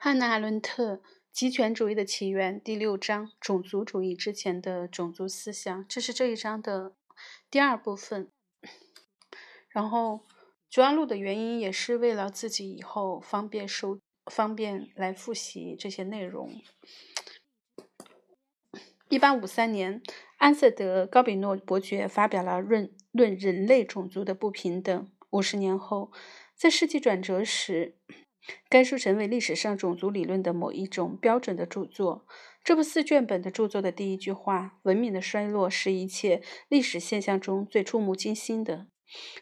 汉娜·阿伦特《极权主义的起源》第六章：种族主义之前的种族思想，这是这一章的第二部分。然后，主要录的原因也是为了自己以后方便收、方便来复习这些内容。一八五三年，安瑟德·高比诺伯爵发表了《论论人类种族的不平等》。五十年后，在世纪转折时，该书成为历史上种族理论的某一种标准的著作。这部四卷本的著作的第一句话：“文明的衰落是一切历史现象中最触目惊心的，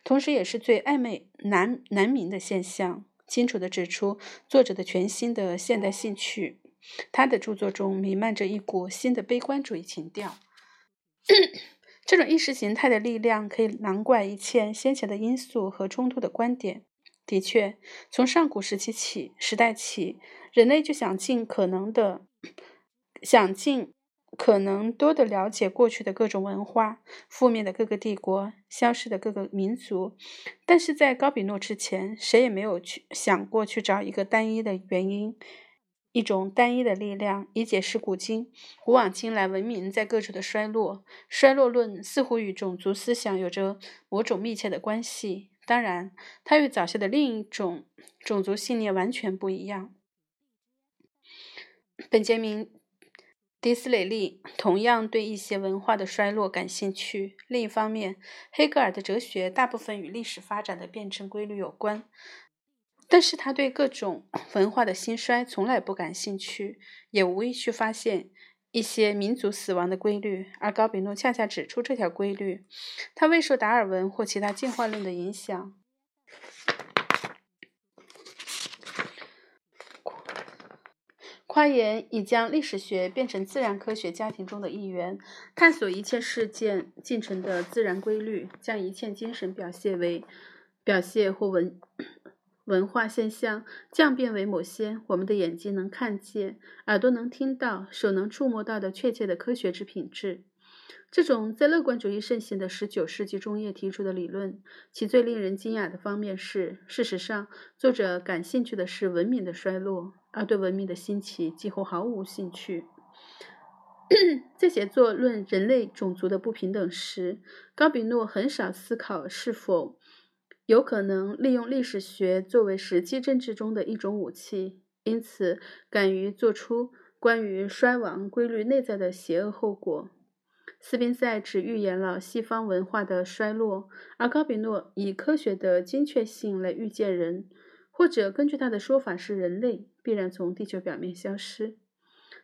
同时也是最暧昧难难明的现象。”清楚地指出作者的全新的现代兴趣。他的著作中弥漫着一股新的悲观主义情调。这种意识形态的力量可以难怪一切先前的因素和冲突的观点。的确，从上古时期起，时代起，人类就想尽可能的，想尽可能多的了解过去的各种文化、覆灭的各个帝国、消失的各个民族。但是在高比诺之前，谁也没有去想过去找一个单一的原因。一种单一的力量，以解释古今古往今来文明在各处的衰落。衰落论似乎与种族思想有着某种密切的关系。当然，它与早些的另一种种族信念完全不一样。本杰明·迪斯雷利同样对一些文化的衰落感兴趣。另一方面，黑格尔的哲学大部分与历史发展的辩证规律有关。但是他对各种文化的兴衰从来不感兴趣，也无意去发现一些民族死亡的规律。而高比诺恰恰指出这条规律。他未受达尔文或其他进化论的影响。夸言已将历史学变成自然科学家庭中的一员，探索一切事件进程的自然规律，将一切精神表现为表现或文。文化现象降变为某些我们的眼睛能看见、耳朵能听到、手能触摸到的确切的科学之品质。这种在乐观主义盛行的十九世纪中叶提出的理论，其最令人惊讶的方面是，事实上，作者感兴趣的是文明的衰落，而对文明的兴起几乎毫无兴趣。在写作《论人类种族的不平等》时，高比诺很少思考是否。有可能利用历史学作为实际政治中的一种武器，因此敢于做出关于衰亡规律内在的邪恶后果。斯宾塞只预言了西方文化的衰落，而高比诺以科学的精确性来预见人，或者根据他的说法是人类必然从地球表面消失。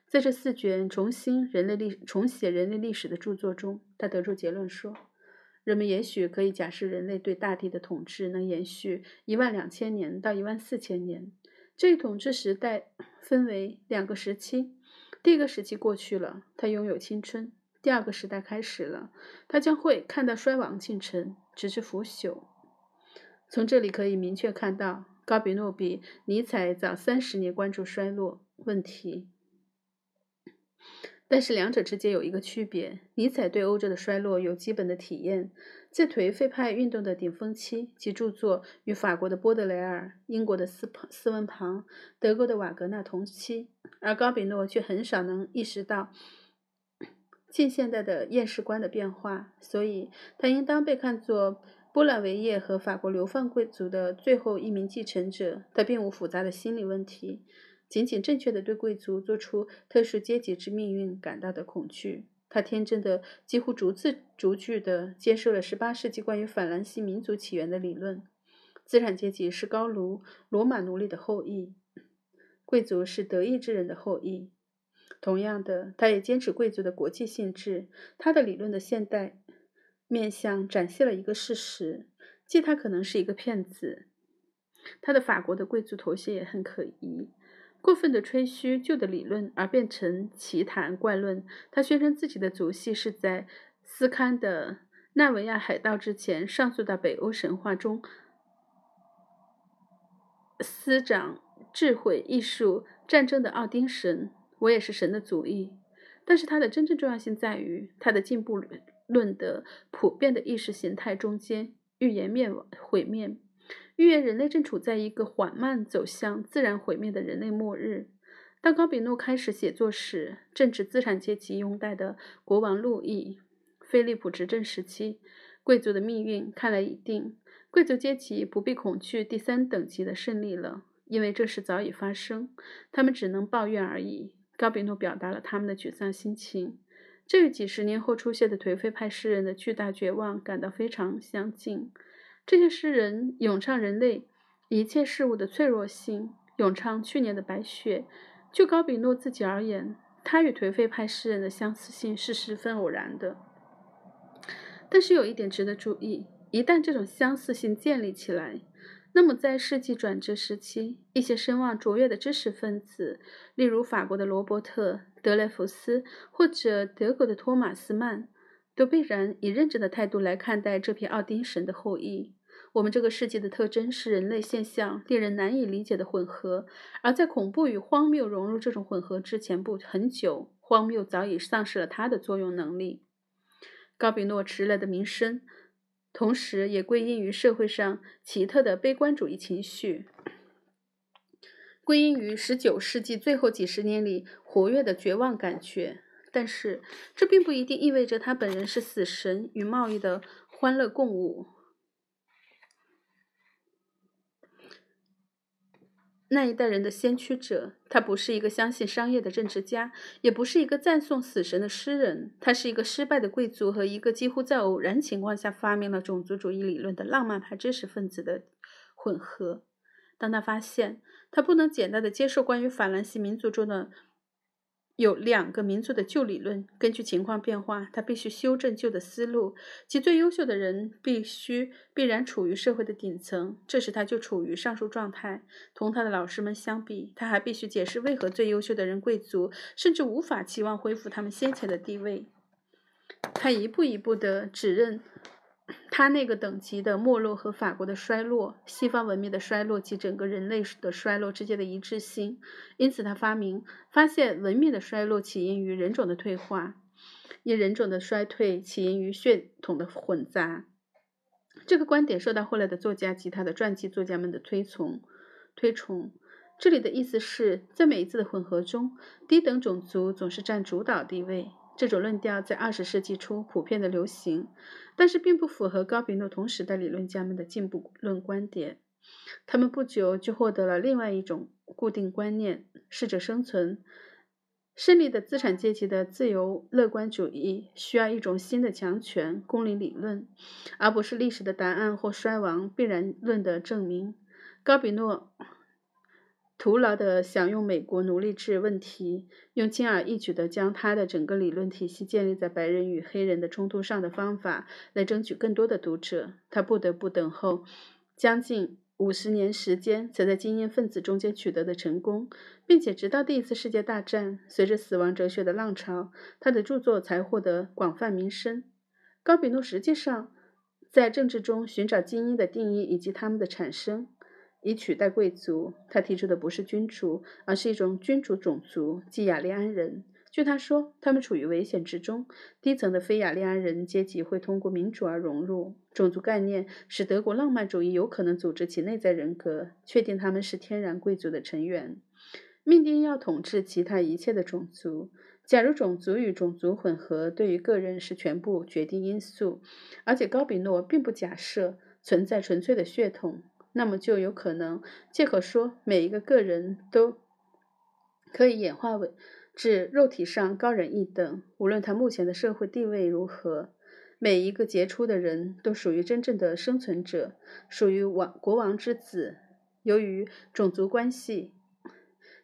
在这四卷重新人类历重写人类历史的著作中，他得出结论说。人们也许可以假设，人类对大地的统治能延续一万两千年到一万四千年。这一统治时代分为两个时期：第一个时期过去了，它拥有青春；第二个时代开始了，它将会看到衰亡进程，直至腐朽。从这里可以明确看到，高比诺比尼采早三十年关注衰落问题。但是两者之间有一个区别：尼采对欧洲的衰落有基本的体验，在颓废派运动的顶峰期，其著作与法国的波德莱尔、英国的斯斯文庞、德国的瓦格纳同期；而高比诺却很少能意识到近现代的厌世观的变化，所以他应当被看作波兰维叶和法国流放贵族的最后一名继承者。他并无复杂的心理问题。仅仅正确的对贵族做出特殊阶级之命运感到的恐惧，他天真的几乎逐字逐句地接受了十八世纪关于法兰西民族起源的理论：资产阶级是高卢罗马奴隶的后裔，贵族是德意志人的后裔。同样的，他也坚持贵族的国际性质。他的理论的现代面向展现了一个事实，即他可能是一个骗子。他的法国的贵族头衔也很可疑。过分的吹嘘旧的理论而变成奇谈怪论。他宣称自己的族系是在斯堪的纳维亚海盗之前上溯到北欧神话中司掌智慧、艺术、战争的奥丁神。我也是神的族裔。但是它的真正重要性在于，他的进步论的普遍的意识形态中间预言灭亡毁灭。预言人类正处在一个缓慢走向自然毁灭的人类末日。当高比诺开始写作时，正值资产阶级拥戴的国王路易·菲利普执政时期，贵族的命运看来已定。贵族阶级不必恐惧第三等级的胜利了，因为这事早已发生。他们只能抱怨而已。高比诺表达了他们的沮丧心情，这与几十年后出现的颓废派诗人的巨大绝望感到非常相近。这些诗人咏唱人类一切事物的脆弱性，咏唱去年的白雪。就高比诺自己而言，他与颓废派诗人的相似性是十分偶然的。但是有一点值得注意：一旦这种相似性建立起来，那么在世纪转折时期，一些声望卓越的知识分子，例如法国的罗伯特·德雷福斯或者德国的托马斯·曼，都必然以认真的态度来看待这批奥丁神的后裔。我们这个世界的特征是人类现象令人难以理解的混合，而在恐怖与荒谬融入这种混合之前不很久，荒谬早已丧失了它的作用能力。高比诺迟来的名声，同时也归因于社会上奇特的悲观主义情绪，归因于十九世纪最后几十年里活跃的绝望感觉。但是，这并不一定意味着他本人是死神与贸易的欢乐共舞。那一代人的先驱者，他不是一个相信商业的政治家，也不是一个赞颂死神的诗人，他是一个失败的贵族和一个几乎在偶然情况下发明了种族主义理论的浪漫派知识分子的混合。当他发现他不能简单的接受关于法兰西民族中的。有两个民族的旧理论，根据情况变化，他必须修正旧的思路。其最优秀的人必须必然处于社会的顶层，这时他就处于上述状态。同他的老师们相比，他还必须解释为何最优秀的人贵族甚至无法期望恢复他们先前的地位。他一步一步地指认。他那个等级的没落和法国的衰落、西方文明的衰落及整个人类的衰落之间的一致性，因此他发明发现文明的衰落起因于人种的退化，因人种的衰退起因于血统的混杂。这个观点受到后来的作家及他的传记作家们的推崇。推崇。这里的意思是在每一次的混合中，低等种族总是占主导地位。这种论调在二十世纪初普遍的流行，但是并不符合高比诺同时代理论家们的进步论观点。他们不久就获得了另外一种固定观念：适者生存。胜利的资产阶级的自由乐观主义需要一种新的强权公理理论，而不是历史的答案或衰亡必然论的证明。高比诺。徒劳地想用美国奴隶制问题，用轻而易举地将他的整个理论体系建立在白人与黑人的冲突上的方法，来争取更多的读者。他不得不等候将近五十年时间，才在精英分子中间取得的成功，并且直到第一次世界大战，随着死亡哲学的浪潮，他的著作才获得广泛名声。高比诺实际上在政治中寻找精英的定义以及他们的产生。以取代贵族，他提出的不是君主，而是一种君主种族，即雅利安人。据他说，他们处于危险之中。低层的非雅利安人阶级会通过民主而融入种族概念，使德国浪漫主义有可能组织其内在人格，确定他们是天然贵族的成员，命定要统治其他一切的种族。假如种族与种族混合对于个人是全部决定因素，而且高比诺并不假设存在纯粹的血统。那么就有可能借口说，每一个个人都可以演化为至肉体上高人一等，无论他目前的社会地位如何。每一个杰出的人都属于真正的生存者，属于王国王之子。由于种族关系，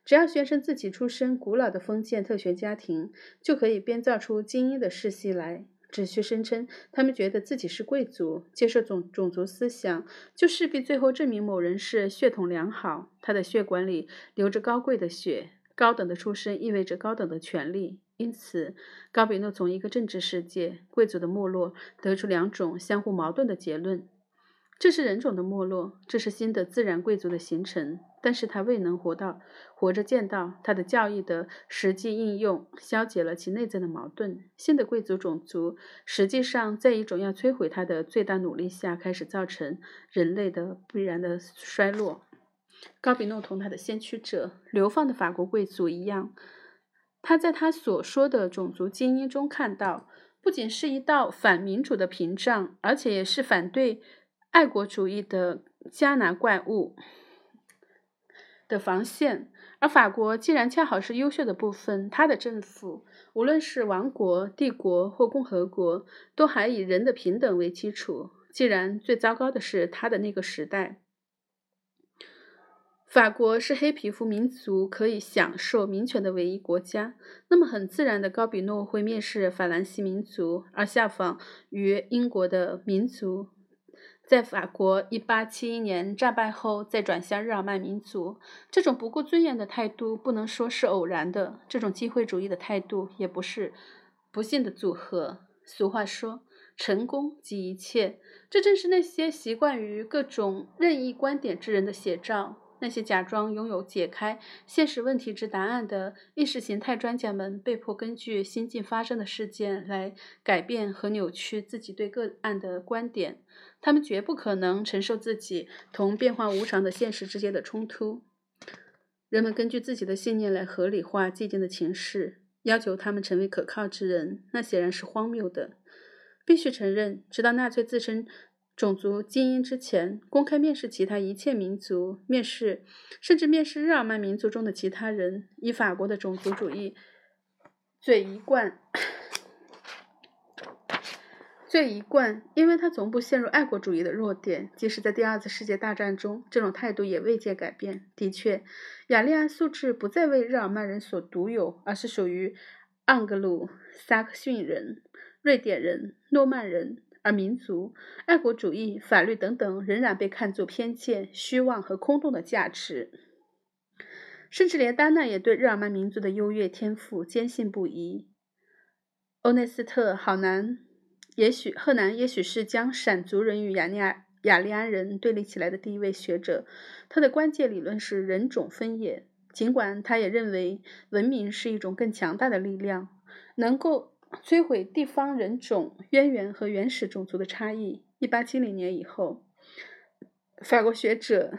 只要宣称自己出身古老的封建特权家庭，就可以编造出精英的世系来。只需声称他们觉得自己是贵族，接受种种族思想，就势必最后证明某人是血统良好，他的血管里流着高贵的血。高等的出身意味着高等的权利，因此高比诺从一个政治世界贵族的没落得出两种相互矛盾的结论：这是人种的没落，这是新的自然贵族的形成。但是他未能活到活着见到他的教义的实际应用，消解了其内在的矛盾。新的贵族种族实际上在一种要摧毁他的最大努力下，开始造成人类的必然的衰落。高比诺同他的先驱者流放的法国贵族一样，他在他所说的种族精英中看到，不仅是一道反民主的屏障，而且也是反对爱国主义的加拿怪物。的防线，而法国既然恰好是优秀的部分，它的政府，无论是王国、帝国或共和国，都还以人的平等为基础。既然最糟糕的是他的那个时代，法国是黑皮肤民族可以享受民权的唯一国家，那么很自然的，高比诺会蔑视法兰西民族，而效仿于英国的民族。在法国1871年战败后，再转向日耳曼民族，这种不顾尊严的态度不能说是偶然的。这种机会主义的态度也不是不幸的组合。俗话说：“成功即一切。”这正是那些习惯于各种任意观点之人的写照。那些假装拥有解开现实问题之答案的意识形态专家们，被迫根据新近发生的事件来改变和扭曲自己对个案的观点。他们绝不可能承受自己同变化无常的现实之间的冲突。人们根据自己的信念来合理化寂静的情势，要求他们成为可靠之人，那显然是荒谬的。必须承认，直到纳粹自身种族精英之前，公开面试其他一切民族，面试甚至面试日耳曼民族中的其他人，以法国的种族主义最一贯。最一贯，因为他从不陷入爱国主义的弱点，即使在第二次世界大战中，这种态度也未见改变。的确，雅利安素质不再为日耳曼人所独有，而是属于盎格鲁撒克逊人、瑞典人、诺曼人，而民族、爱国主义、法律等等仍然被看作偏见、虚妄和空洞的价值。甚至连丹娜也对日耳曼民族的优越天赋坚信不疑。欧内斯特·好难。也许赫南也许是将闪族人与雅利亚雅利安人对立起来的第一位学者。他的关键理论是人种分野。尽管他也认为文明是一种更强大的力量，能够摧毁地方人种渊源和原始种族的差异。一八七零年以后，法国学者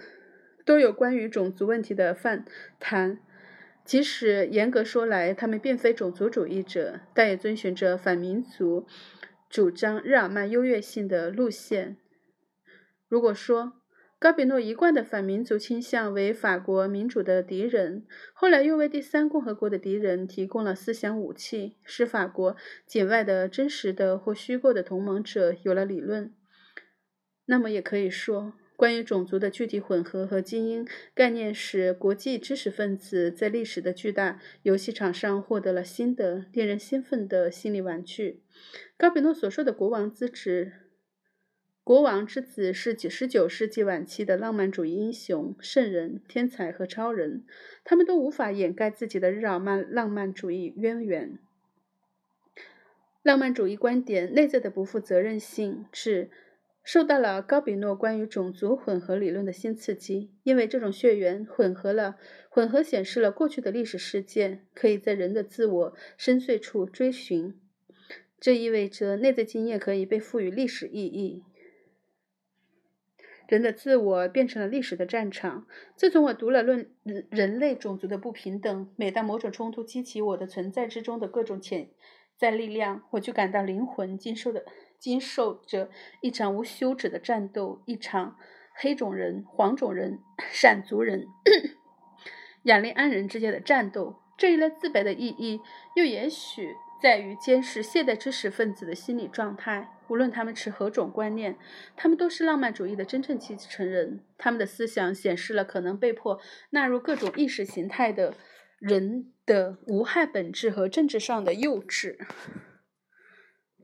都有关于种族问题的泛谈。即使严格说来，他们并非种族主义者，但也遵循着反民族。主张日耳曼优越性的路线。如果说高比诺一贯的反民族倾向为法国民主的敌人，后来又为第三共和国的敌人提供了思想武器，使法国境外的真实的或虚构的同盟者有了理论，那么也可以说，关于种族的具体混合和精英概念，使国际知识分子在历史的巨大游戏场上获得了新的、令人兴奋的心理玩具。高比诺所说的国王之子，国王之子是十九世纪晚期的浪漫主义英雄、圣人、天才和超人，他们都无法掩盖自己的日耳曼浪漫主义渊源。浪漫主义观点内在的不负责任性是受到了高比诺关于种族混合理论的新刺激，因为这种血缘混合了混合显示了过去的历史事件可以在人的自我深邃处追寻。这意味着内在经验可以被赋予历史意义。人的自我变成了历史的战场。自从我读了《论人类种族的不平等》，每当某种冲突激起我的存在之中的各种潜在力量，我就感到灵魂经受的经受着一场无休止的战斗，一场黑种人、黄种人、闪族人、雅利安人之间的战斗。这一类自卑的意义，又也许。在于监视现代知识分子的心理状态，无论他们持何种观念，他们都是浪漫主义的真正继承人。他们的思想显示了可能被迫纳入各种意识形态的人的无害本质和政治上的幼稚。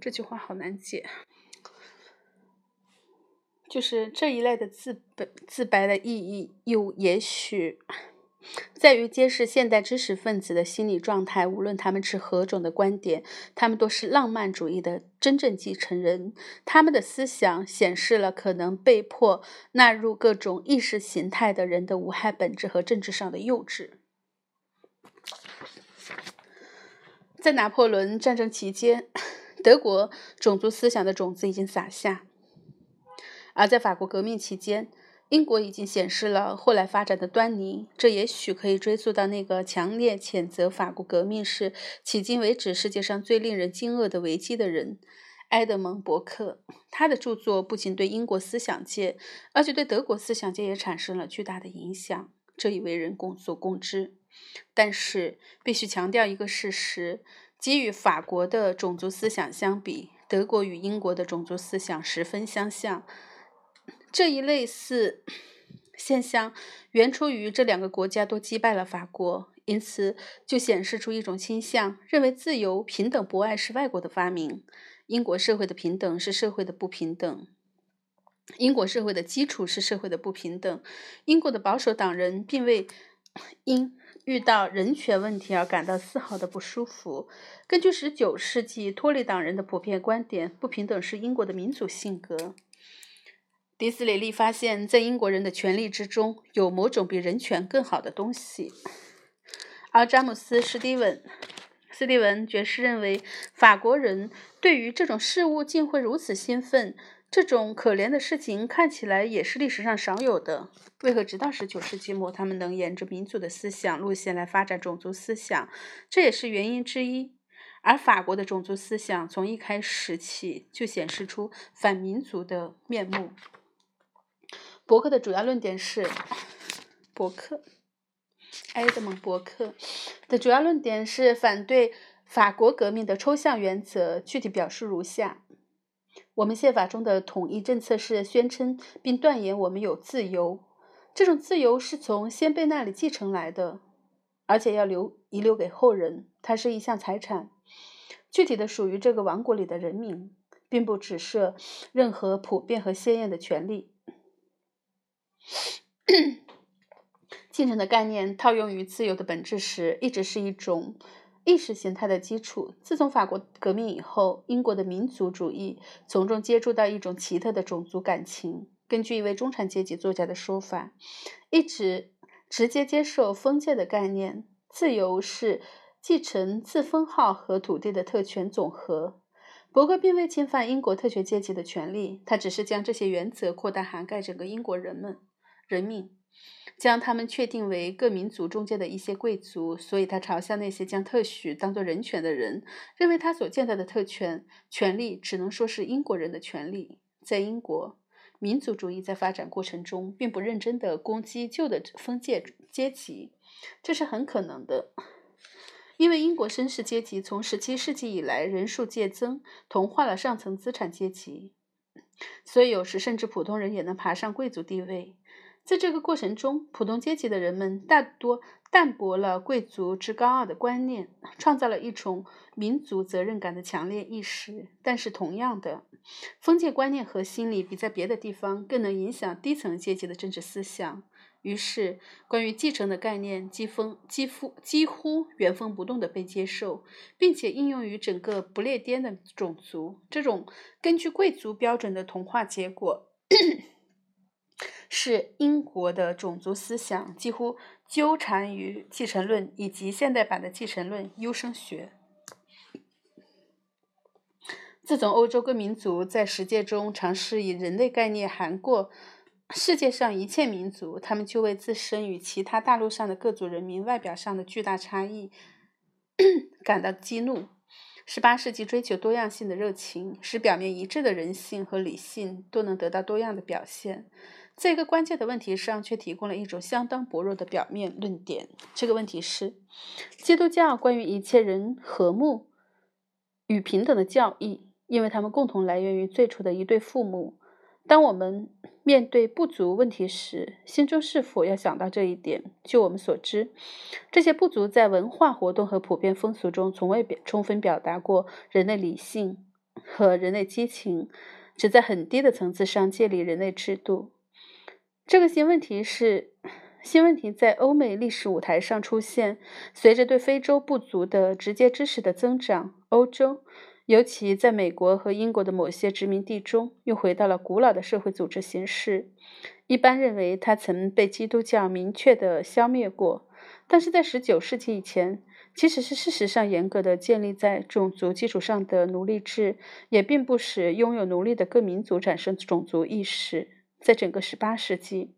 这句话好难解，就是这一类的自白自白的意义，又也许在于揭示现代知识分子的心理状态。无论他们持何种的观点，他们都是浪漫主义的真正继承人。他们的思想显示了可能被迫纳入各种意识形态的人的无害本质和政治上的幼稚。在拿破仑战争期间，德国种族思想的种子已经撒下；而在法国革命期间，英国已经显示了后来发展的端倪，这也许可以追溯到那个强烈谴责法国革命是迄今为止世界上最令人惊愕的危机的人——埃德蒙·伯克。他的著作不仅对英国思想界，而且对德国思想界也产生了巨大的影响，这已为人共所共知。但是，必须强调一个事实：即与法国的种族思想相比，德国与英国的种族思想十分相像。这一类似现象原出于这两个国家都击败了法国，因此就显示出一种倾向，认为自由、平等、博爱是外国的发明。英国社会的平等是社会的不平等，英国社会的基础是社会的不平等。英国的保守党人并未因遇到人权问题而感到丝毫的不舒服。根据19世纪托利党人的普遍观点，不平等是英国的民主性格。迪斯雷利发现，在英国人的权利之中有某种比人权更好的东西，而詹姆斯·史蒂文、斯蒂文爵士认为，法国人对于这种事物竟会如此兴奋。这种可怜的事情看起来也是历史上少有的。为何直到19世纪末，他们能沿着民族的思想路线来发展种族思想？这也是原因之一。而法国的种族思想从一开始起就显示出反民族的面目。博客的主要论点是，伯克，埃德蒙·伯克的主要论点是反对法国革命的抽象原则，具体表述如下：我们宪法中的统一政策是宣称并断言我们有自由，这种自由是从先辈那里继承来的，而且要留遗留给后人，它是一项财产，具体的属于这个王国里的人民，并不指涉任何普遍和鲜艳的权利。继承的概念套用于自由的本质时，一直是一种意识形态的基础。自从法国革命以后，英国的民族主义从中接触到一种奇特的种族感情。根据一位中产阶级作家的说法，一直直接接受封建的概念，自由是继承自封号和土地的特权总和。伯克并未侵犯英国特权阶级的权利，他只是将这些原则扩大涵盖整个英国人们。人命将他们确定为各民族中间的一些贵族，所以他嘲笑那些将特许当作人权的人，认为他所见到的特权权利只能说是英国人的权利。在英国，民族主义在发展过程中并不认真地攻击旧的封建阶级，这是很可能的，因为英国绅士阶级从17世纪以来人数渐增，同化了上层资产阶级，所以有时甚至普通人也能爬上贵族地位。在这个过程中，普通阶级的人们大多淡薄了贵族之高傲的观念，创造了一种民族责任感的强烈意识。但是，同样的，封建观念和心理比在别的地方更能影响低层阶级的政治思想。于是，关于继承的概念几乎几乎几乎原封不动地被接受，并且应用于整个不列颠的种族。这种根据贵族标准的同化结果。是英国的种族思想几乎纠缠于继承论以及现代版的继承论优生学。自从欧洲各民族在实践中尝试以人类概念涵过世界上一切民族，他们就为自身与其他大陆上的各族人民外表上的巨大差异 感到激怒。十八世纪追求多样性的热情，使表面一致的人性和理性都能得到多样的表现。在一个关键的问题上，却提供了一种相当薄弱的表面论点。这个问题是：基督教关于一切人和睦与平等的教义，因为他们共同来源于最初的一对父母。当我们面对不足问题时，心中是否要想到这一点？据我们所知，这些不足在文化活动和普遍风俗中从未表充分表达过人类理性和人类激情，只在很低的层次上建立人类制度。这个新问题是新问题在欧美历史舞台上出现。随着对非洲部族的直接知识的增长，欧洲，尤其在美国和英国的某些殖民地中，又回到了古老的社会组织形式。一般认为，它曾被基督教明确地消灭过。但是在19世纪以前，即使是事实上严格的建立在种族基础上的奴隶制，也并不使拥有奴隶的各民族产生种族意识。在整个18世纪。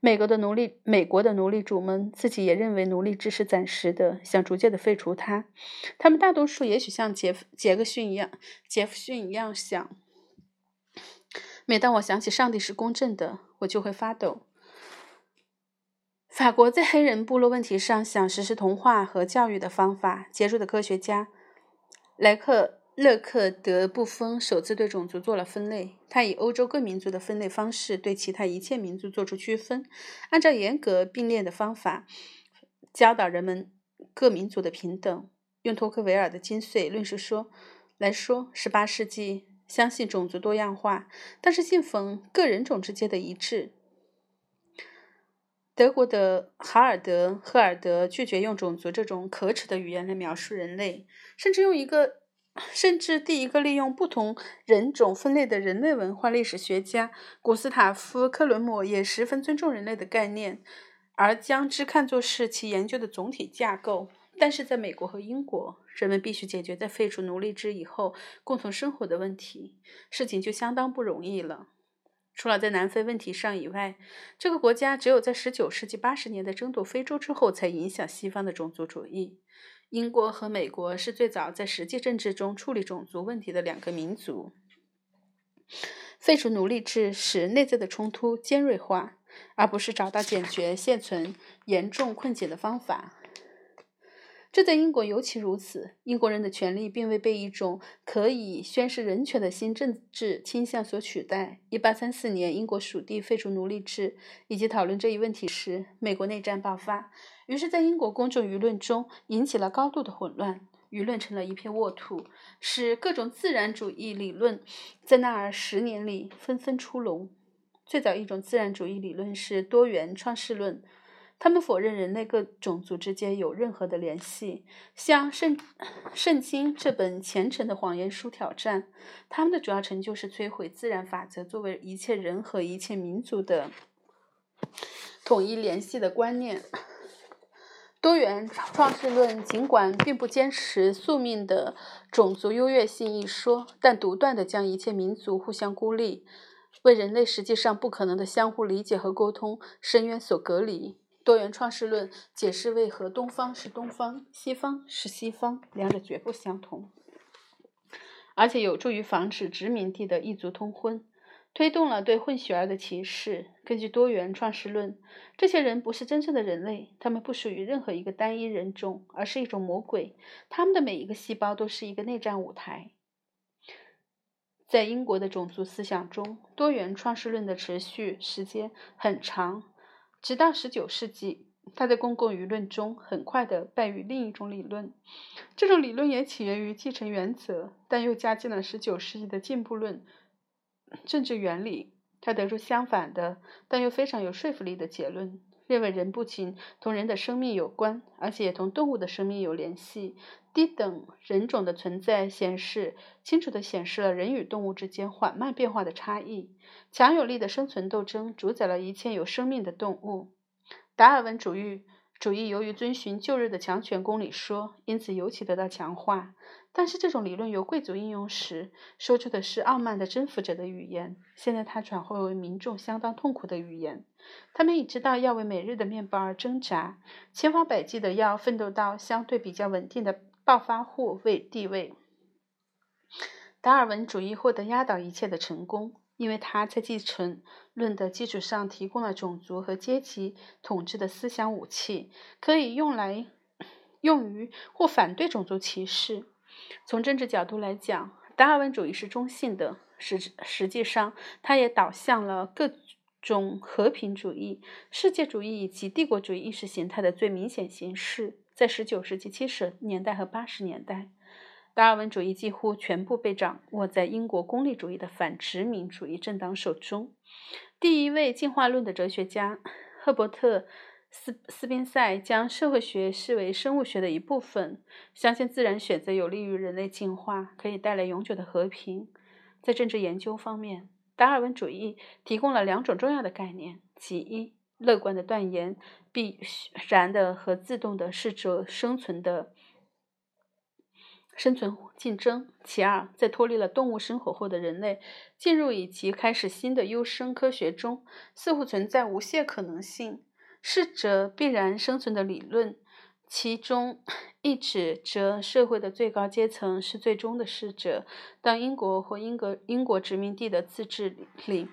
美国的奴隶，美国的奴隶主们自己也认为奴隶制是暂时的，想逐渐的废除它。他们大多数也许像杰杰克逊一样，杰弗逊一样想。每当我想起上帝是公正的，我就会发抖。法国在黑人部落问题上想实施同化和教育的方法。杰出的科学家莱克。勒克德布丰首次对种族做了分类，他以欧洲各民族的分类方式对其他一切民族做出区分，按照严格并列的方法教导人们各民族的平等。用托克维尔的精髓论述说来说，十八世纪相信种族多样化，但是信奉个人种之间的一致。德国的哈尔德·赫尔德拒绝用种族这种可耻的语言来描述人类，甚至用一个。甚至第一个利用不同人种分类的人类文化历史学家古斯塔夫·克伦姆也十分尊重人类的概念，而将之看作是其研究的总体架构。但是，在美国和英国，人们必须解决在废除奴隶制以后共同生活的问题，事情就相当不容易了。除了在南非问题上以外，这个国家只有在19世纪80年代争夺非洲之后，才影响西方的种族主义。英国和美国是最早在实际政治中处理种族问题的两个民族。废除奴隶制使内在的冲突尖锐化，而不是找到解决现存严重困境的方法。这在英国尤其如此。英国人的权利并未被一种可以宣示人权的新政治倾向所取代。1834年，英国属地废除奴隶制，以及讨论这一问题时，美国内战爆发，于是，在英国公众舆论中引起了高度的混乱，舆论成了一片沃土，使各种自然主义理论在那儿十年里纷纷出笼。最早一种自然主义理论是多元创世论。他们否认人类各种族之间有任何的联系，向圣圣经这本虔诚的谎言书挑战。他们的主要成就是摧毁自然法则作为一切人和一切民族的统一联系的观念。多元创世论尽管并不坚持宿命的种族优越性一说，但独断地将一切民族互相孤立，为人类实际上不可能的相互理解和沟通深渊所隔离。多元创世论解释为何东方是东方，西方是西方，两者绝不相同，而且有助于防止殖民地的异族通婚，推动了对混血儿的歧视。根据多元创世论，这些人不是真正的人类，他们不属于任何一个单一人种，而是一种魔鬼。他们的每一个细胞都是一个内战舞台。在英国的种族思想中，多元创世论的持续时间很长。直到十九世纪，他在公共舆论中很快地败于另一种理论。这种理论也起源于继承原则，但又加进了十九世纪的进步论政治原理。他得出相反的，但又非常有说服力的结论：认为人不仅同人的生命有关，而且也同动物的生命有联系。低等人种的存在显示清楚地显示了人与动物之间缓慢变化的差异。强有力的生存斗争主宰了一切有生命的动物。达尔文主义主义由于遵循旧日的强权公理说，因此尤其得到强化。但是这种理论由贵族应用时，说出的是傲慢的征服者的语言。现在它转化为民众相当痛苦的语言。他们已知道要为每日的面包而挣扎，千方百计的要奋斗到相对比较稳定的暴发户位地位。达尔文主义获得压倒一切的成功。因为他在继承论的基础上提供了种族和阶级统治的思想武器，可以用来用于或反对种族歧视。从政治角度来讲，达尔文主义是中性的，实实际上，它也导向了各种和平主义、世界主义以及帝国主义意识形态的最明显形式。在十九世纪七十年代和八十年代。达尔文主义几乎全部被掌握在英国功利主义的反殖民主义政党手中。第一位进化论的哲学家赫伯特·斯斯宾塞将社会学视为生物学的一部分，相信自然选择有利于人类进化，可以带来永久的和平。在政治研究方面，达尔文主义提供了两种重要的概念：其一，乐观的断言必然的和自动的适者生存的。生存竞争。其二，在脱离了动物生活后的人类进入以及开始新的优生科学中，似乎存在无限可能性。适者必然生存的理论，其中一指着社会的最高阶层是最终的适者。当英国或英国英国殖民地的自治领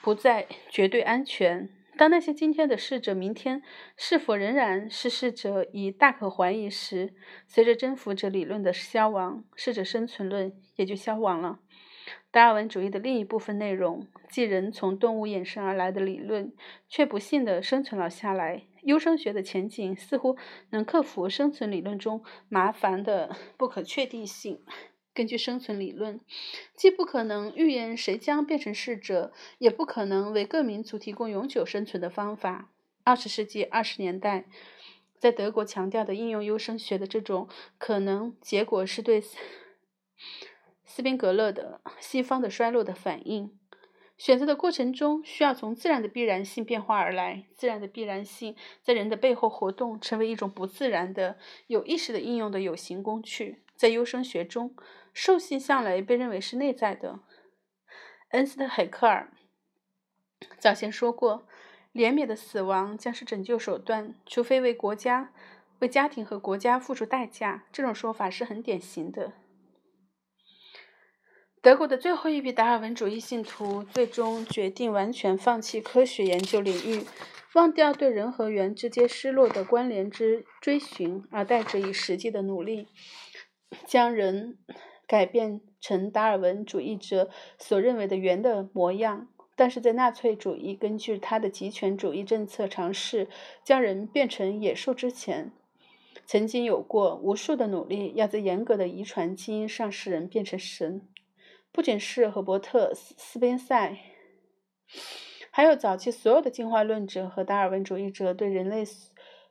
不再绝对安全。当那些今天的逝者，明天是否仍然是逝者，已大可怀疑时，随着征服者理论的消亡，逝者生存论也就消亡了。达尔文主义的另一部分内容，即人从动物衍生而来的理论，却不幸地生存了下来。优生学的前景似乎能克服生存理论中麻烦的不可确定性。根据生存理论，既不可能预言谁将变成逝者，也不可能为各民族提供永久生存的方法。二十世纪二十年代，在德国强调的应用优生学的这种可能结果，是对斯宾格勒的西方的衰落的反应。选择的过程中，需要从自然的必然性变化而来。自然的必然性在人的背后活动，成为一种不自然的、有意识的应用的有形工具。在优生学中。兽性向来被认为是内在的。恩斯特·海克尔早先说过，怜悯的死亡将是拯救手段，除非为国家、为家庭和国家付出代价。这种说法是很典型的。德国的最后一批达尔文主义信徒最终决定完全放弃科学研究领域，忘掉对人和猿之间失落的关联之追寻，而带着以实际的努力将人。改变成达尔文主义者所认为的圆的模样，但是在纳粹主义根据他的极权主义政策尝试将人变成野兽之前，曾经有过无数的努力，要在严格的遗传基因上使人变成神。不仅是赫伯特斯宾塞，还有早期所有的进化论者和达尔文主义者对人类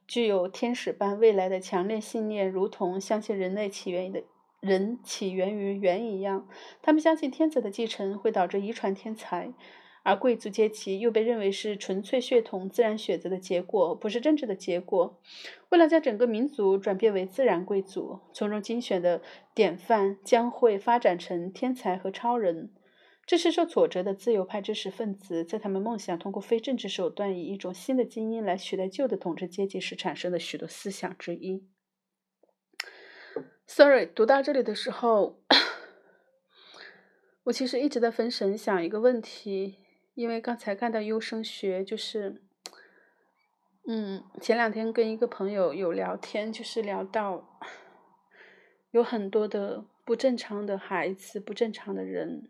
具有天使般未来的强烈信念，如同相信人类起源的。人起源于猿一样，他们相信天子的继承会导致遗传天才，而贵族阶级又被认为是纯粹血统、自然选择的结果，不是政治的结果。为了将整个民族转变为自然贵族，从中精选的典范将会发展成天才和超人。这是受挫折的自由派知识分子在他们梦想通过非政治手段以一种新的精英来取代旧的统治阶级时产生的许多思想之一。Sorry，读到这里的时候，我其实一直在分神想一个问题，因为刚才看到优生学，就是，嗯，前两天跟一个朋友有聊天，就是聊到有很多的不正常的孩子，不正常的人，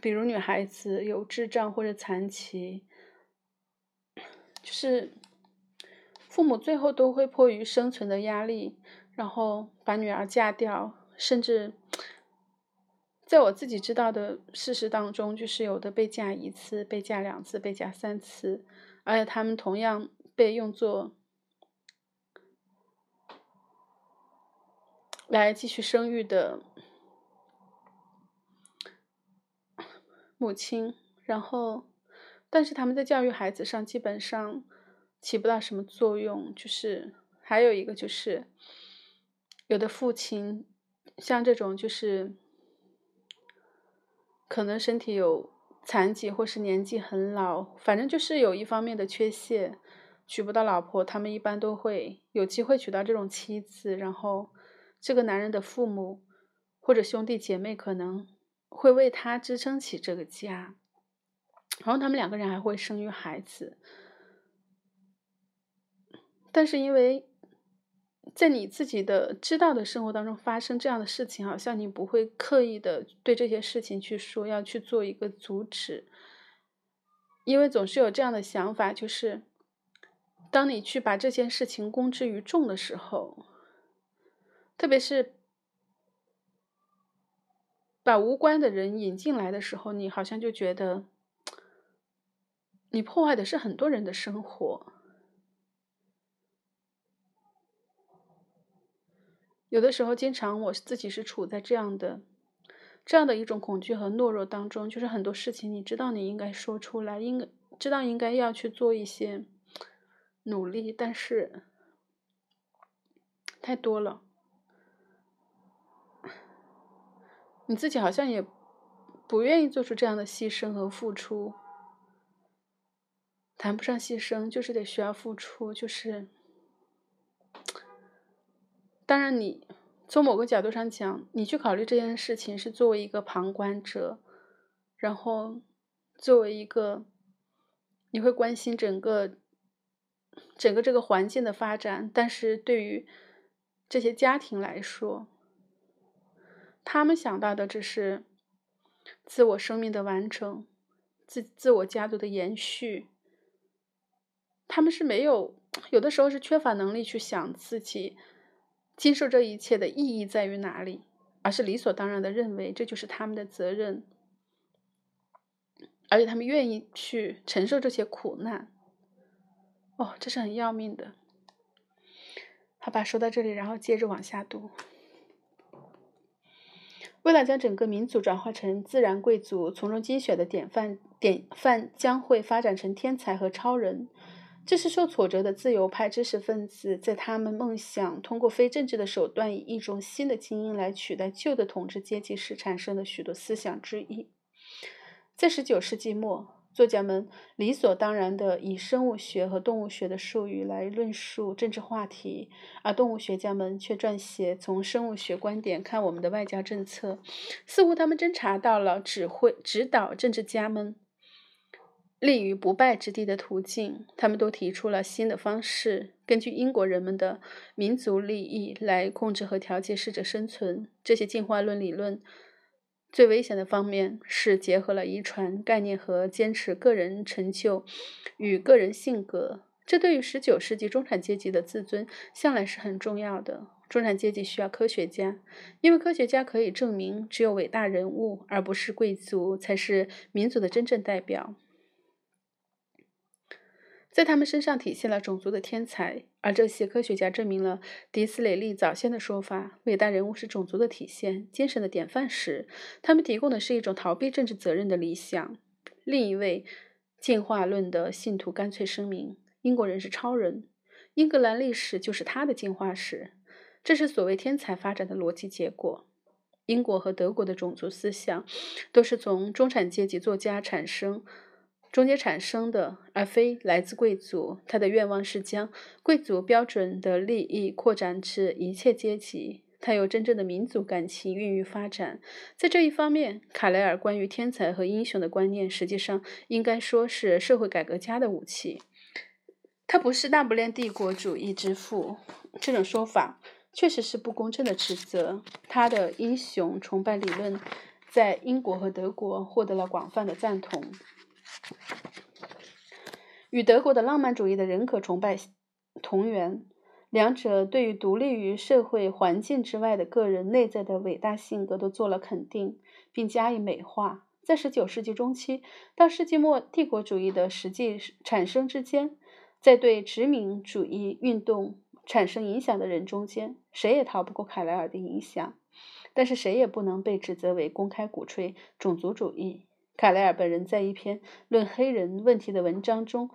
比如女孩子有智障或者残疾，就是。父母最后都会迫于生存的压力，然后把女儿嫁掉，甚至在我自己知道的事实当中，就是有的被嫁一次，被嫁两次，被嫁三次，而且他们同样被用作来继续生育的母亲，然后，但是他们在教育孩子上基本上。起不到什么作用，就是还有一个就是，有的父亲像这种就是可能身体有残疾，或是年纪很老，反正就是有一方面的缺陷，娶不到老婆，他们一般都会有机会娶到这种妻子，然后这个男人的父母或者兄弟姐妹可能会为他支撑起这个家，然后他们两个人还会生育孩子。但是因为，在你自己的知道的生活当中发生这样的事情，好像你不会刻意的对这些事情去说要去做一个阻止，因为总是有这样的想法，就是当你去把这件事情公之于众的时候，特别是把无关的人引进来的时候，你好像就觉得你破坏的是很多人的生活。有的时候，经常我自己是处在这样的、这样的一种恐惧和懦弱当中，就是很多事情，你知道你应该说出来，应该知道应该要去做一些努力，但是太多了，你自己好像也不愿意做出这样的牺牲和付出，谈不上牺牲，就是得需要付出，就是。当然，你从某个角度上讲，你去考虑这件事情是作为一个旁观者，然后作为一个你会关心整个整个这个环境的发展。但是对于这些家庭来说，他们想到的只是自我生命的完成，自自我家族的延续。他们是没有，有的时候是缺乏能力去想自己。经受这一切的意义在于哪里？而是理所当然的认为这就是他们的责任，而且他们愿意去承受这些苦难。哦，这是很要命的。好吧，说到这里，然后接着往下读。为了将整个民族转化成自然贵族，从中精选的典范，典范将会发展成天才和超人。这是受挫折的自由派知识分子在他们梦想通过非政治的手段以一种新的精英来取代旧的统治阶级时产生的许多思想之一。在十九世纪末，作家们理所当然地以生物学和动物学的术语来论述政治话题，而动物学家们却撰写从生物学观点看我们的外交政策，似乎他们侦查到了指挥指导政治家们。立于不败之地的途径，他们都提出了新的方式，根据英国人们的民族利益来控制和调节适者生存。这些进化论理论最危险的方面是结合了遗传概念和坚持个人成就与个人性格。这对于十九世纪中产阶级的自尊向来是很重要的。中产阶级需要科学家，因为科学家可以证明，只有伟大人物而不是贵族才是民族的真正代表。在他们身上体现了种族的天才，而这些科学家证明了迪斯雷利早先的说法：伟大人物是种族的体现、精神的典范时，他们提供的是一种逃避政治责任的理想。另一位进化论的信徒干脆声明：英国人是超人，英格兰历史就是他的进化史。这是所谓天才发展的逻辑结果。英国和德国的种族思想都是从中产阶级作家产生。中间产生的，而非来自贵族。他的愿望是将贵族标准的利益扩展至一切阶级。他有真正的民族感情孕育发展。在这一方面，卡莱尔关于天才和英雄的观念，实际上应该说是社会改革家的武器。他不是大不列帝国主义之父。这种说法确实是不公正的指责。他的英雄崇拜理论在英国和德国获得了广泛的赞同。与德国的浪漫主义的人格崇拜同源，两者对于独立于社会环境之外的个人内在的伟大性格都做了肯定，并加以美化。在十九世纪中期到世纪末帝国主义的实际产生之间，在对殖民主义运动产生影响的人中间，谁也逃不过凯莱尔的影响，但是谁也不能被指责为公开鼓吹种族主义。凯莱尔本人在一篇论黑人问题的文章中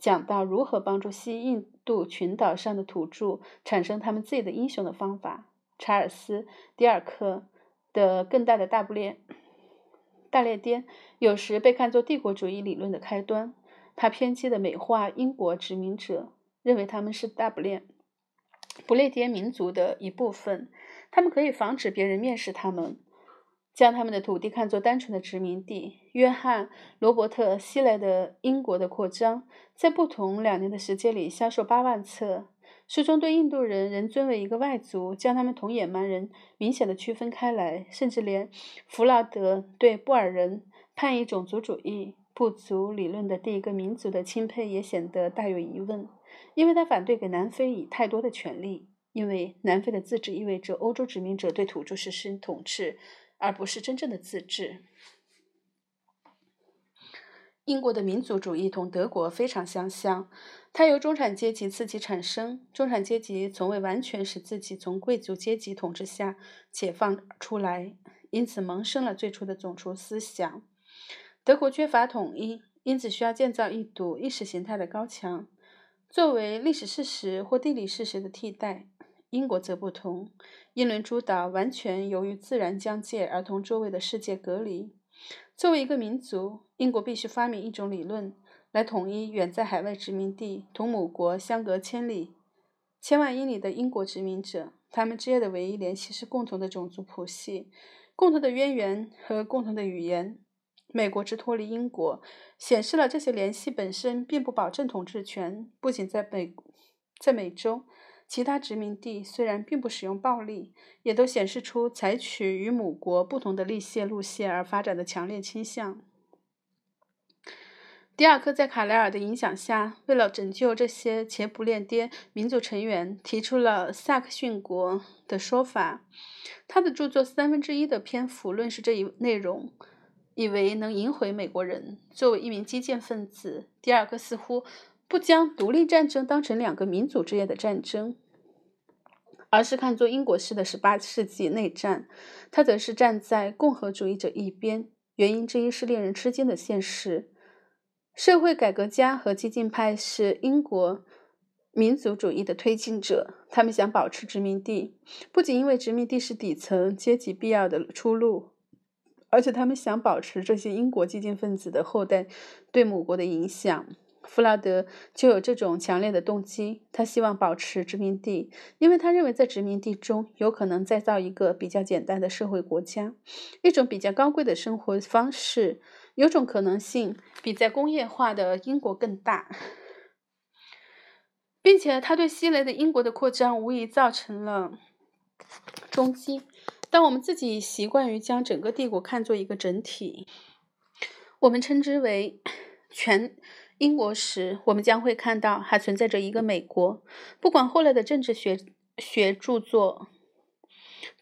讲到如何帮助西印度群岛上的土著产生他们自己的英雄的方法。查尔斯·迪尔克的更大的大不列大列颠有时被看作帝国主义理论的开端。他偏激地美化英国殖民者，认为他们是大不列不列颠民族的一部分，他们可以防止别人蔑视他们。将他们的土地看作单纯的殖民地。约翰·罗伯特·希莱的《英国的扩张》在不同两年的时间里销售八万册。书中对印度人仍尊为一个外族，将他们同野蛮人明显的区分开来，甚至连弗劳德对布尔人叛逆种族主义不足理论的第一个民族的钦佩也显得大有疑问，因为他反对给南非以太多的权利，因为南非的自治意味着欧洲殖民者对土著实施统治。而不是真正的自治。英国的民族主义同德国非常相像，它由中产阶级自己产生。中产阶级从未完全使自己从贵族阶级统治下解放出来，因此萌生了最初的种族思想。德国缺乏统一，因此需要建造一堵意识形态的高墙，作为历史事实或地理事实的替代。英国则不同，英伦诸岛完全由于自然疆界而同周围的世界隔离。作为一个民族，英国必须发明一种理论来统一远在海外殖民地、同母国相隔千里、千万英里的英国殖民者。他们之间的唯一联系是共同的种族谱系、共同的渊源和共同的语言。美国之脱离英国，显示了这些联系本身并不保证统治权。不仅在美，在美洲。其他殖民地虽然并不使用暴力，也都显示出采取与母国不同的立宪路线而发展的强烈倾向。迪尔克在卡莱尔的影响下，为了拯救这些前不列颠民族成员，提出了萨克逊国的说法。他的著作三分之一的篇幅论述这一内容，以为能赢回美国人。作为一名激进分子，迪尔克似乎。不将独立战争当成两个民族之间的战争，而是看作英国式的十八世纪内战。他则是站在共和主义者一边。原因之一是令人吃惊的现实：社会改革家和激进派是英国民族主义的推进者。他们想保持殖民地，不仅因为殖民地是底层阶级必要的出路，而且他们想保持这些英国激进分子的后代对母国的影响。弗拉德就有这种强烈的动机，他希望保持殖民地，因为他认为在殖民地中有可能再造一个比较简单的社会国家，一种比较高贵的生活方式，有种可能性比在工业化的英国更大，并且他对西雷的英国的扩张无疑造成了冲击。但我们自己习惯于将整个帝国看作一个整体，我们称之为全。英国时，我们将会看到还存在着一个美国。不管后来的政治学学著作，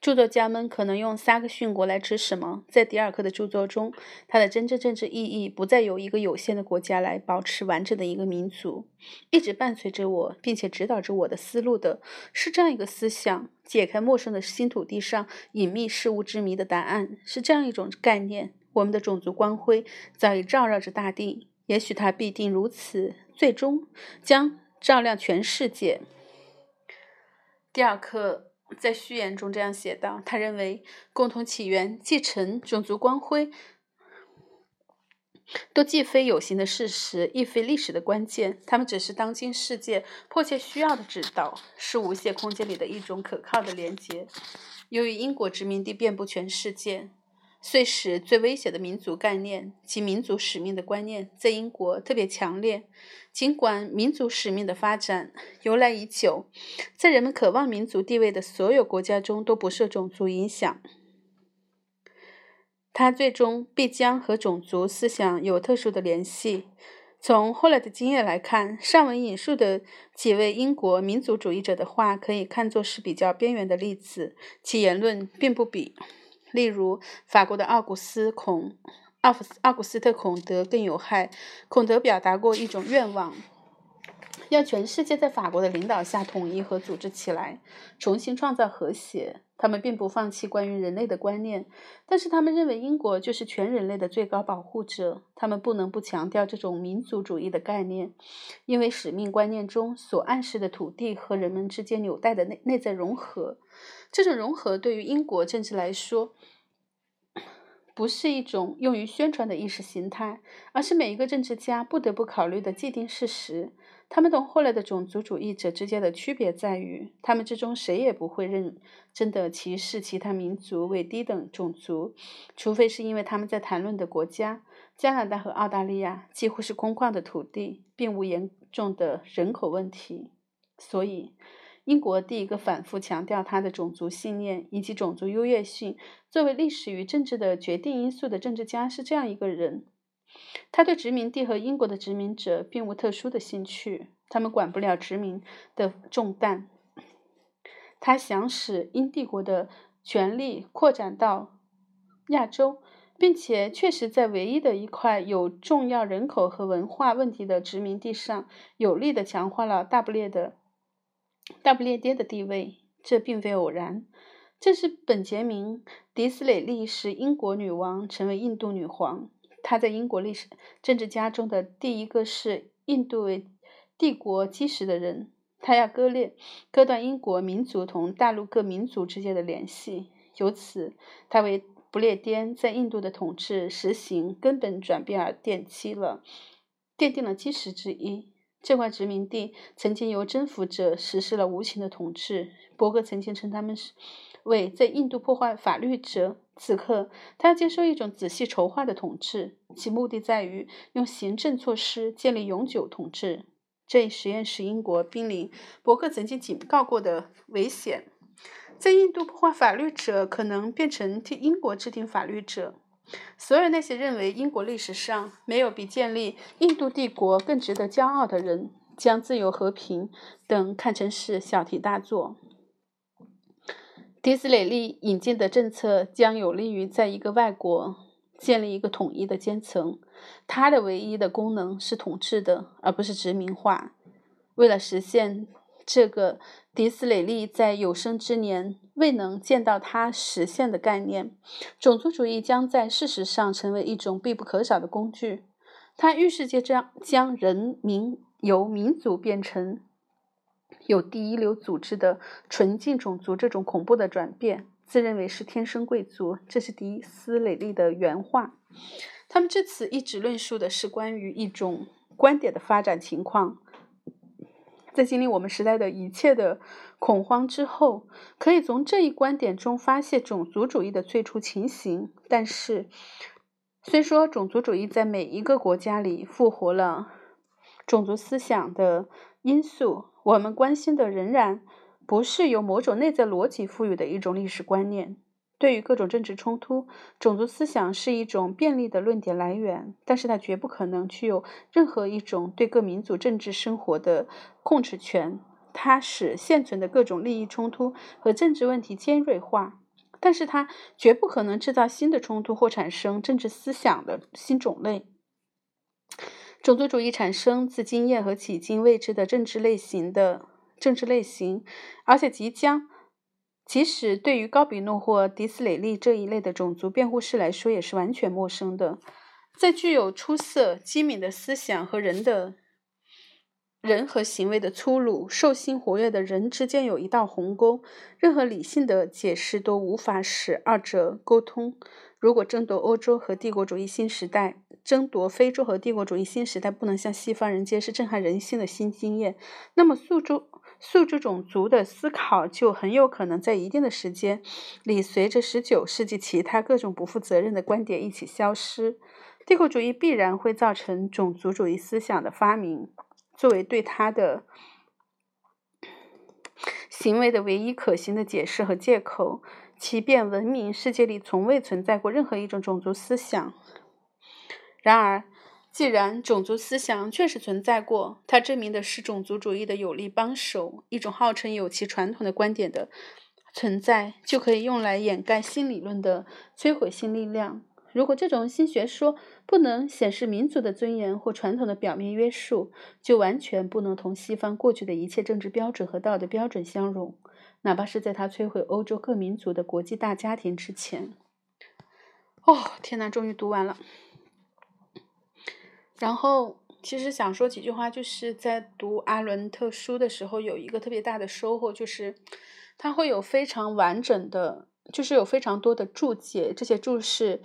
著作家们可能用萨克逊国来指什么，在迪尔克的著作中，它的真正政治意义不再由一个有限的国家来保持完整的一个民族。一直伴随着我，并且指导着我的思路的是这样一个思想：解开陌生的新土地上隐秘事物之谜的答案是这样一种概念。我们的种族光辉早已照耀着大地。也许他必定如此，最终将照亮全世界。第二课在序言中这样写道：“他认为共同起源、继承、种族光辉，都既非有形的事实，亦非历史的关键。他们只是当今世界迫切需要的指导，是无限空间里的一种可靠的连接。由于英国殖民地遍布全世界。”遂使最危险的民族概念及民族使命的观念在英国特别强烈。尽管民族使命的发展由来已久，在人们渴望民族地位的所有国家中都不受种族影响，它最终必将和种族思想有特殊的联系。从后来的经验来看，上文引述的几位英国民族主义者的话可以看作是比较边缘的例子，其言论并不比。例如，法国的奥古斯孔奥夫奥古斯特孔德更有害。孔德表达过一种愿望，要全世界在法国的领导下统一和组织起来，重新创造和谐。他们并不放弃关于人类的观念，但是他们认为英国就是全人类的最高保护者。他们不能不强调这种民族主义的概念，因为使命观念中所暗示的土地和人们之间纽带的内内在融合。这种融合对于英国政治来说，不是一种用于宣传的意识形态，而是每一个政治家不得不考虑的既定事实。他们同后来的种族主义者之间的区别在于，他们之中谁也不会认真的歧视其他民族为低等种族，除非是因为他们在谈论的国家——加拿大和澳大利亚——几乎是空旷的土地，并无严重的人口问题，所以。英国第一个反复强调他的种族信念以及种族优越性作为历史与政治的决定因素的政治家是这样一个人。他对殖民地和英国的殖民者并无特殊的兴趣，他们管不了殖民的重担。他想使英帝国的权力扩展到亚洲，并且确实在唯一的一块有重要人口和文化问题的殖民地上，有力的强化了大不列的大不列颠的地位。这并非偶然。正是本杰明·迪斯蕾利使英国女王成为印度女皇。他在英国历史政治家中的第一个是印度为帝国基石的人。他要割裂、割断英国民族同大陆各民族之间的联系，由此他为不列颠在印度的统治实行根本转变而奠基了、奠定了基石之一。这块殖民地曾经由征服者实施了无情的统治。伯格曾经称他们是为在印度破坏法律者。此刻，他要接受一种仔细筹划的统治，其目的在于用行政措施建立永久统治。这一实验使英国濒临伯克曾经警告过的危险。在印度破坏法律者可能变成替英国制定法律者。所有那些认为英国历史上没有比建立印度帝国更值得骄傲的人，将自由、和平等看成是小题大做。迪斯雷利引进的政策将有利于在一个外国建立一个统一的阶层。它的唯一的功能是统治的，而不是殖民化。为了实现这个，迪斯雷利在有生之年未能见到它实现的概念。种族主义将在事实上成为一种必不可少的工具。它预示着将将人民由民族变成有第一流组织的纯净种族这种恐怖的转变。自认为是天生贵族，这是迪斯雷利的原话。他们至此一直论述的是关于一种观点的发展情况。在经历我们时代的一切的恐慌之后，可以从这一观点中发现种族主义的最初情形。但是，虽说种族主义在每一个国家里复活了种族思想的因素，我们关心的仍然不是由某种内在逻辑赋予的一种历史观念。对于各种政治冲突，种族思想是一种便利的论点来源，但是它绝不可能具有任何一种对各民族政治生活的控制权。它使现存的各种利益冲突和政治问题尖锐化，但是它绝不可能制造新的冲突或产生政治思想的新种类。种族主义产生自经验和迄今未知的政治类型的政治类型，而且即将。即使对于高比诺或迪斯雷利这一类的种族辩护士来说，也是完全陌生的。在具有出色、机敏的思想和人的人和行为的粗鲁、兽心活跃的人之间有一道鸿沟，任何理性的解释都无法使二者沟通。如果争夺欧洲和帝国主义新时代，争夺非洲和帝国主义新时代不能向西方人揭示震撼人心的新经验，那么宿州。素质种族的思考就很有可能在一定的时间里，随着十九世纪其他各种不负责任的观点一起消失。帝国主义必然会造成种族主义思想的发明，作为对他的行为的唯一可行的解释和借口。其变文明世界里从未存在过任何一种种族思想。然而。既然种族思想确实存在过，它证明的是种族主义的有力帮手，一种号称有其传统的观点的存在，就可以用来掩盖新理论的摧毁性力量。如果这种新学说不能显示民族的尊严或传统的表面约束，就完全不能同西方过去的一切政治标准和道德标准相容，哪怕是在他摧毁欧洲各民族的国际大家庭之前。哦，天哪，终于读完了。然后，其实想说几句话，就是在读阿伦特书的时候，有一个特别大的收获，就是他会有非常完整的，就是有非常多的注解。这些注释，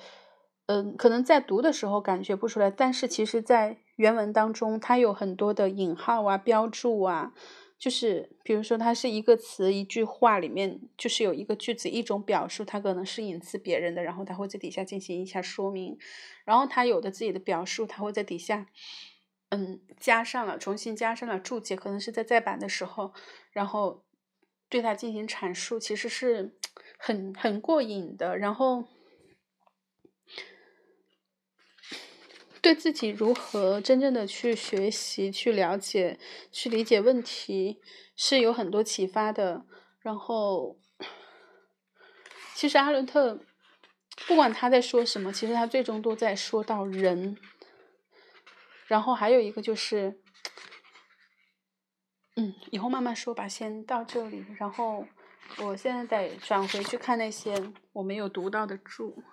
嗯，可能在读的时候感觉不出来，但是其实在原文当中，它有很多的引号啊、标注啊。就是比如说，它是一个词、一句话里面，就是有一个句子、一种表述，它可能是引自别人的，然后它会在底下进行一下说明。然后他有的自己的表述，他会在底下，嗯，加上了，重新加上了注解，可能是在再版的时候，然后对它进行阐述，其实是很很过瘾的。然后。对自己如何真正的去学习、去了解、去理解问题，是有很多启发的。然后，其实阿伦特不管他在说什么，其实他最终都在说到人。然后还有一个就是，嗯，以后慢慢说吧，先到这里。然后我现在得转回去看那些我没有读到的注。